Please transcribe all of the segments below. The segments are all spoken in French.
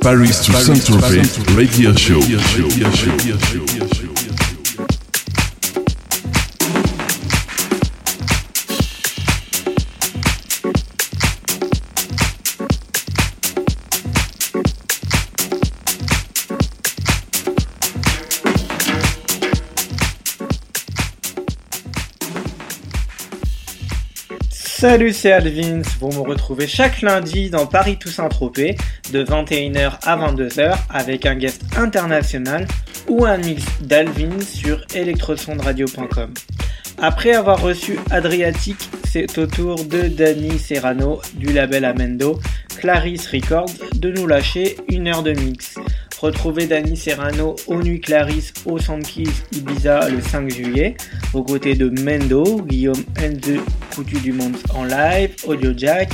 Paris to Saint-Tropez Radio Show. Radio show. Radio show. Salut, c'est Alvins. Vous me retrouvez chaque lundi dans Paris Toussaint Tropez de 21h à 22h avec un guest international ou un mix d'Alvins sur electrosondradio.com. Après avoir reçu Adriatic, c'est au tour de Danny Serrano du label Amendo, Clarisse Records, de nous lâcher une heure de mix. Retrouvez Danny Serrano au Nuit Clarisse au Sankeys Ibiza le 5 juillet, aux côtés de Mendo, Guillaume Enze, Coutu du Monde en live, Audio Jack,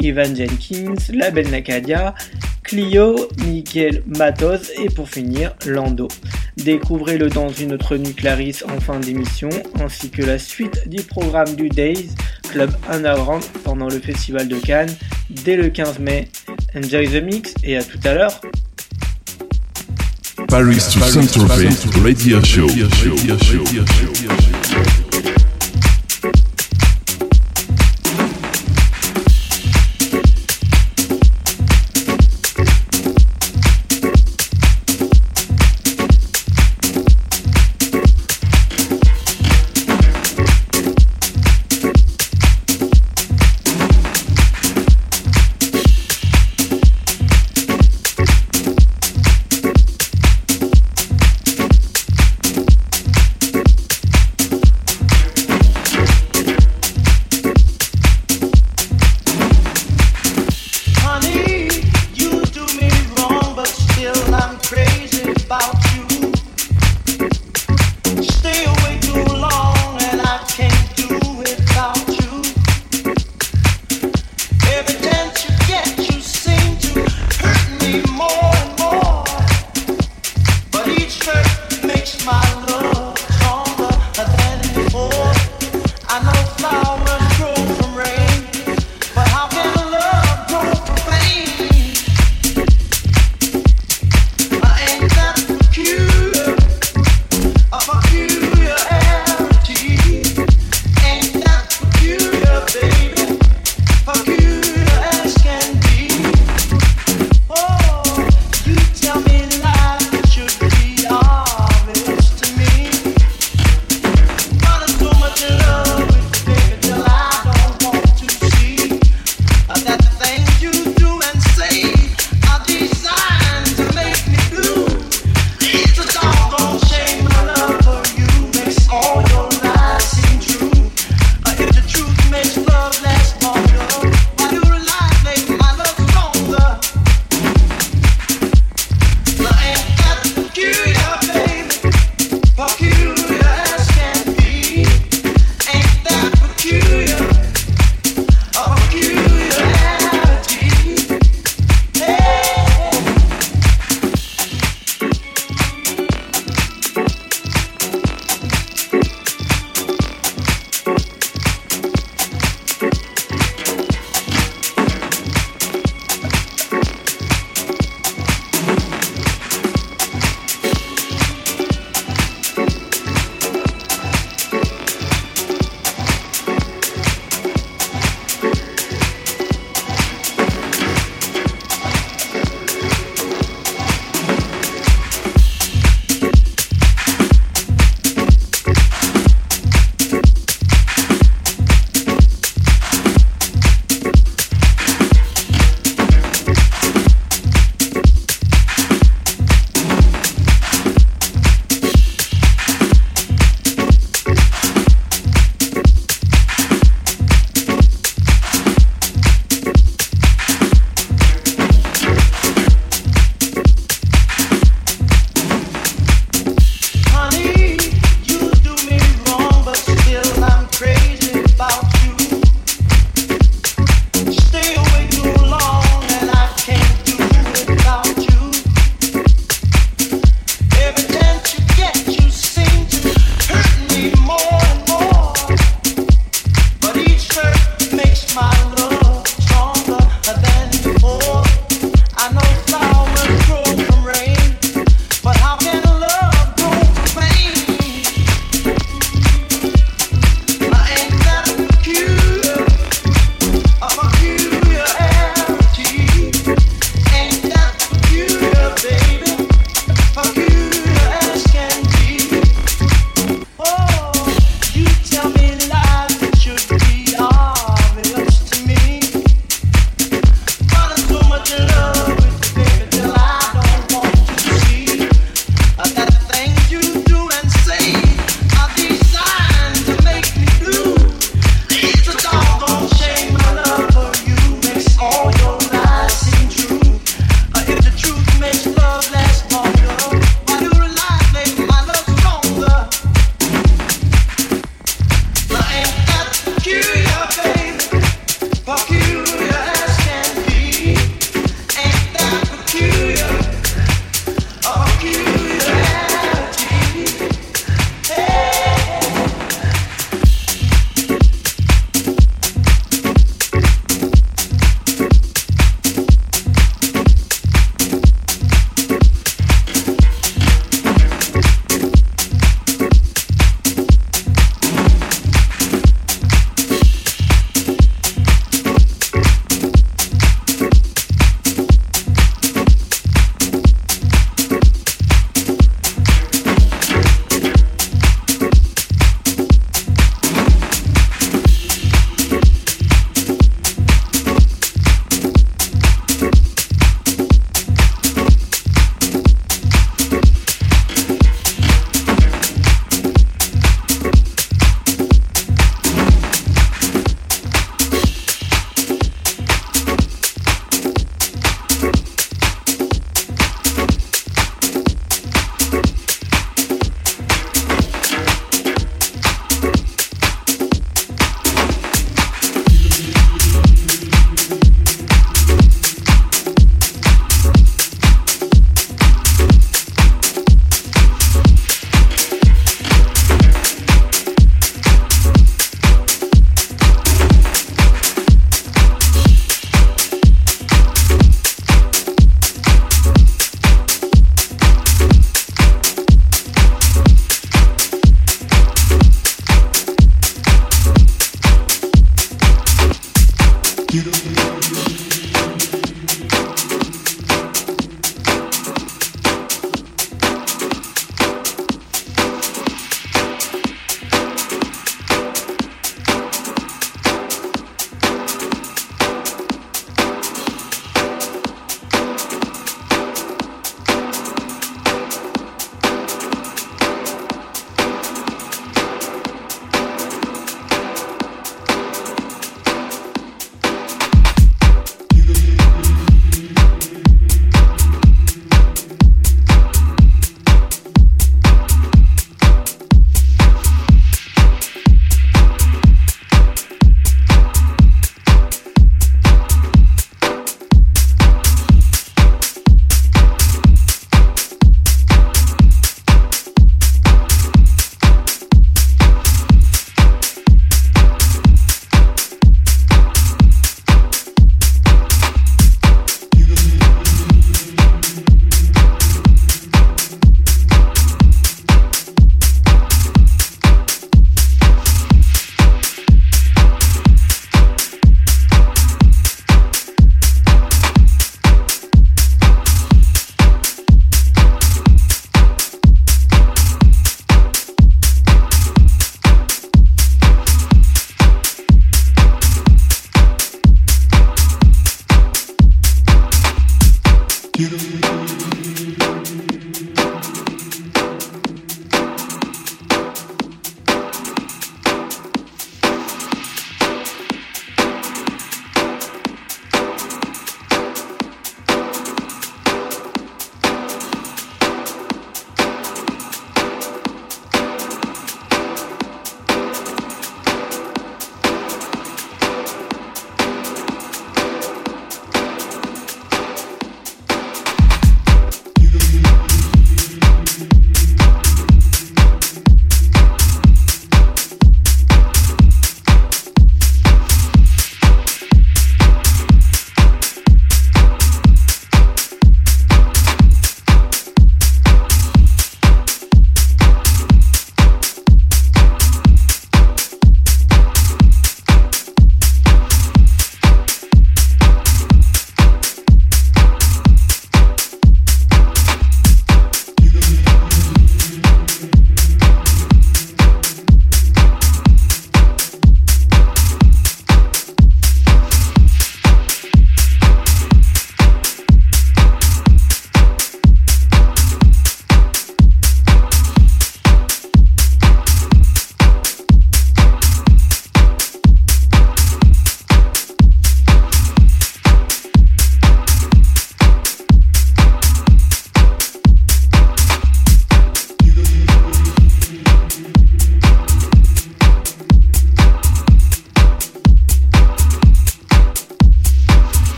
Ivan Jenkins, Label Nakadia, Clio, Miguel Matos et pour finir Lando. Découvrez-le dans une autre Nuit Clarisse en fin d'émission, ainsi que la suite du programme du Days, Club Underground pendant le Festival de Cannes, dès le 15 mai. Enjoy the mix et à tout à l'heure Paris to Saint-Tropez Show. Show. Radio show.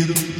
tiro.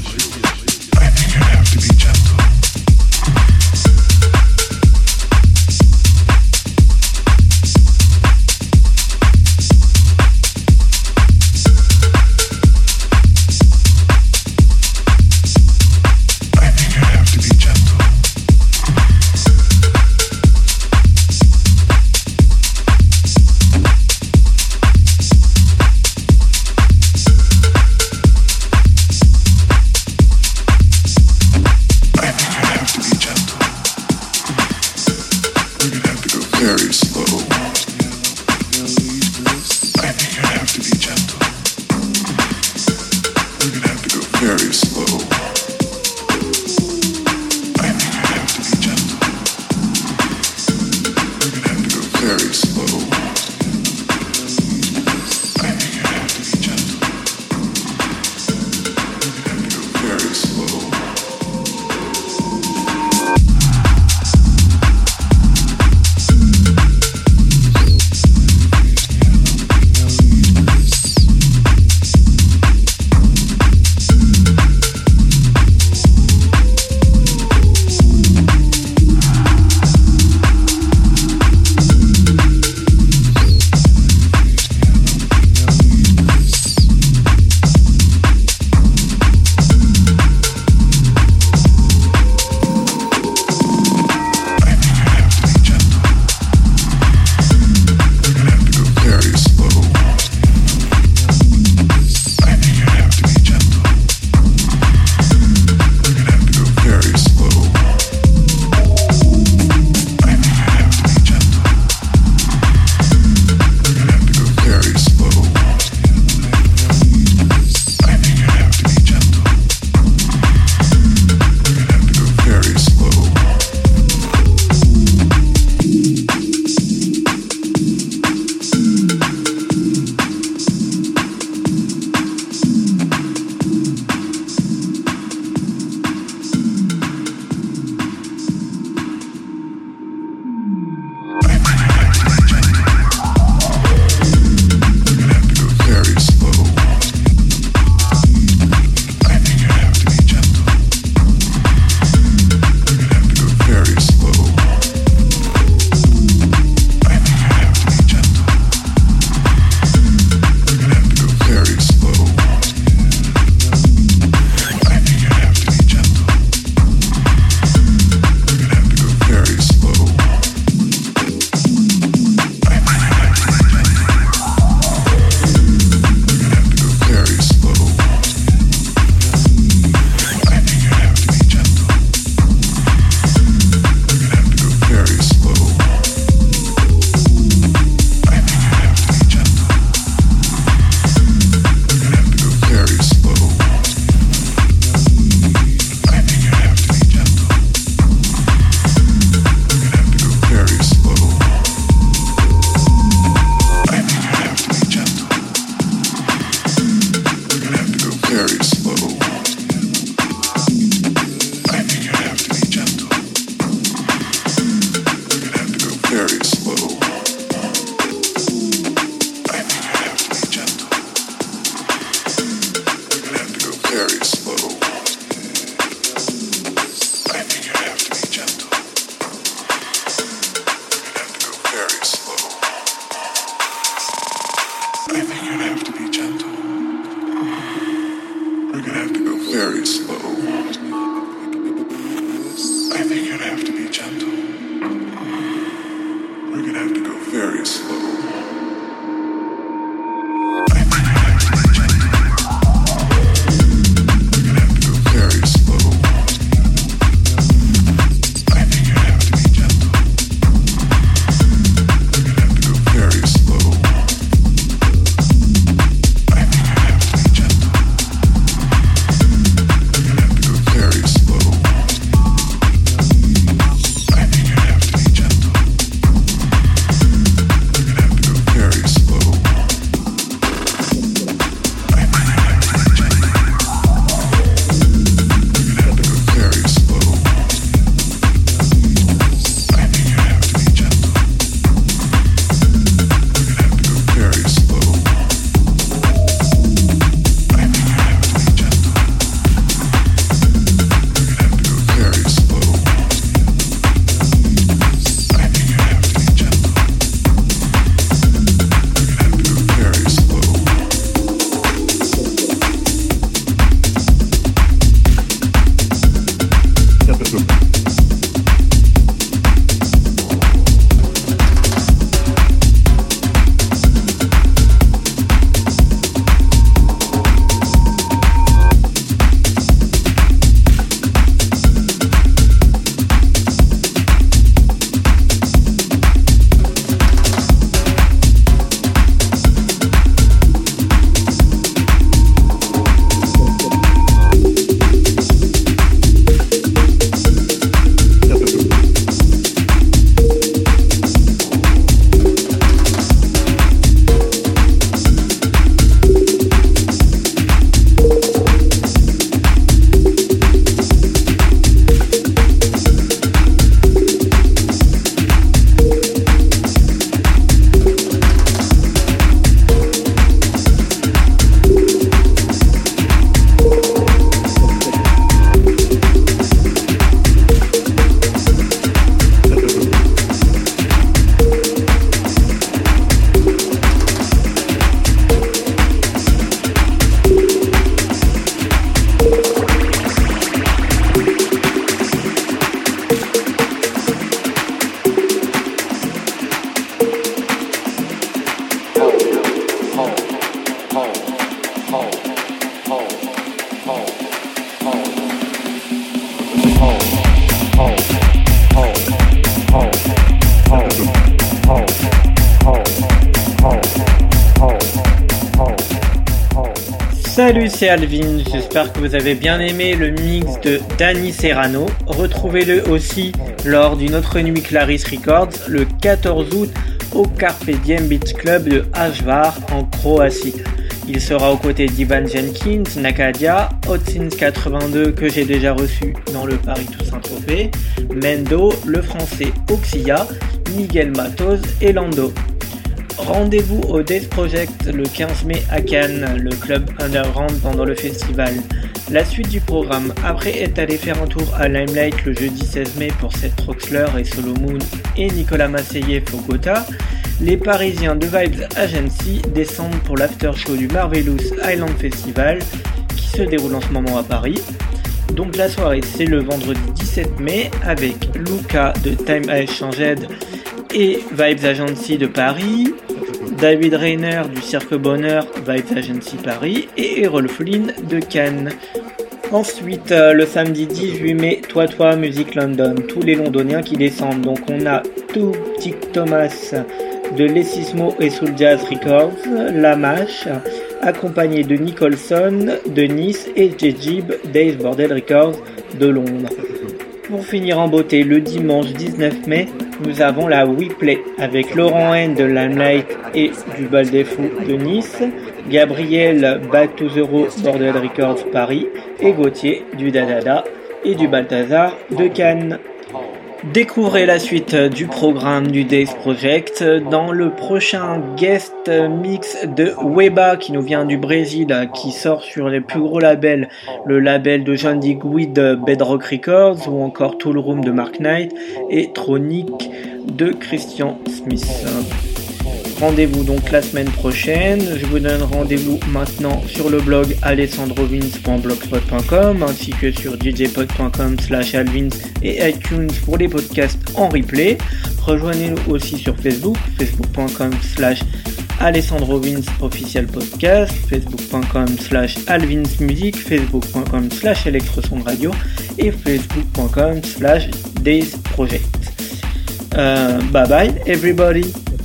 Alvin. J'espère que vous avez bien aimé le mix de Danny Serrano. Retrouvez-le aussi lors d'une autre nuit Clarice Records le 14 août au Carpe Diem Beach Club de Ashvar en Croatie. Il sera aux côtés d'Ivan Jenkins, Nakadia, Hotsins 82 que j'ai déjà reçu dans le Paris Toussaint Trophée, Mendo, le français Oxia, Miguel Matos et Lando. Rendez-vous au Death Project le 15 mai à Cannes, le club underground pendant le festival. La suite du programme, après est allé faire un tour à Limelight le jeudi 16 mai pour Seth Troxler et Solomon et Nicolas Masseyev Fogota, les Parisiens de Vibes Agency descendent pour l'after show du Marvelous Island Festival qui se déroule en ce moment à Paris. Donc la soirée c'est le vendredi 17 mai avec Luca de Time Has Changed et Vibes Agency de Paris, David Rayner du Cirque Bonheur, Vibes Agency Paris et Errol Flynn de Cannes. Ensuite, euh, le samedi 18 mai, Toi Toi Music London, tous les Londoniens qui descendent. Donc on a tout Tic Thomas de Lessismo et Soul Jazz Records, La Mâche, accompagné de Nicholson de Nice et Jejib Days Bordel Records de Londres. Pour finir en beauté, le dimanche 19 mai, nous avons la WePlay avec Laurent N de Limelight et du Bal des Fous de Nice, Gabriel Back Bordel Records Paris et Gauthier du Dadada et du Balthazar de Cannes. Découvrez la suite du programme du Days Project dans le prochain guest mix de Weba qui nous vient du Brésil, qui sort sur les plus gros labels, le label de John Digweed Bedrock Records ou encore Tool Room de Mark Knight et Tronic de Christian Smith. Rendez-vous donc la semaine prochaine. Je vous donne rendez-vous maintenant sur le blog alessandrovins.blogspot.com ainsi que sur djpod.com slash alvins et iTunes pour les podcasts en replay. Rejoignez-nous aussi sur Facebook, facebook.com slash official podcast, facebook.com slash alvinsmusic, facebook.com slash radio et facebook.com slash daysproject. Euh, bye bye everybody!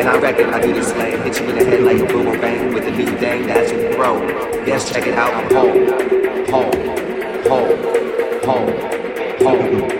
And I reckon I do this slang. Hit you in the head like a boomerang bang with a new thing that's you pro Yes, check it out. I'm home. Home. Home. Home. Home. home.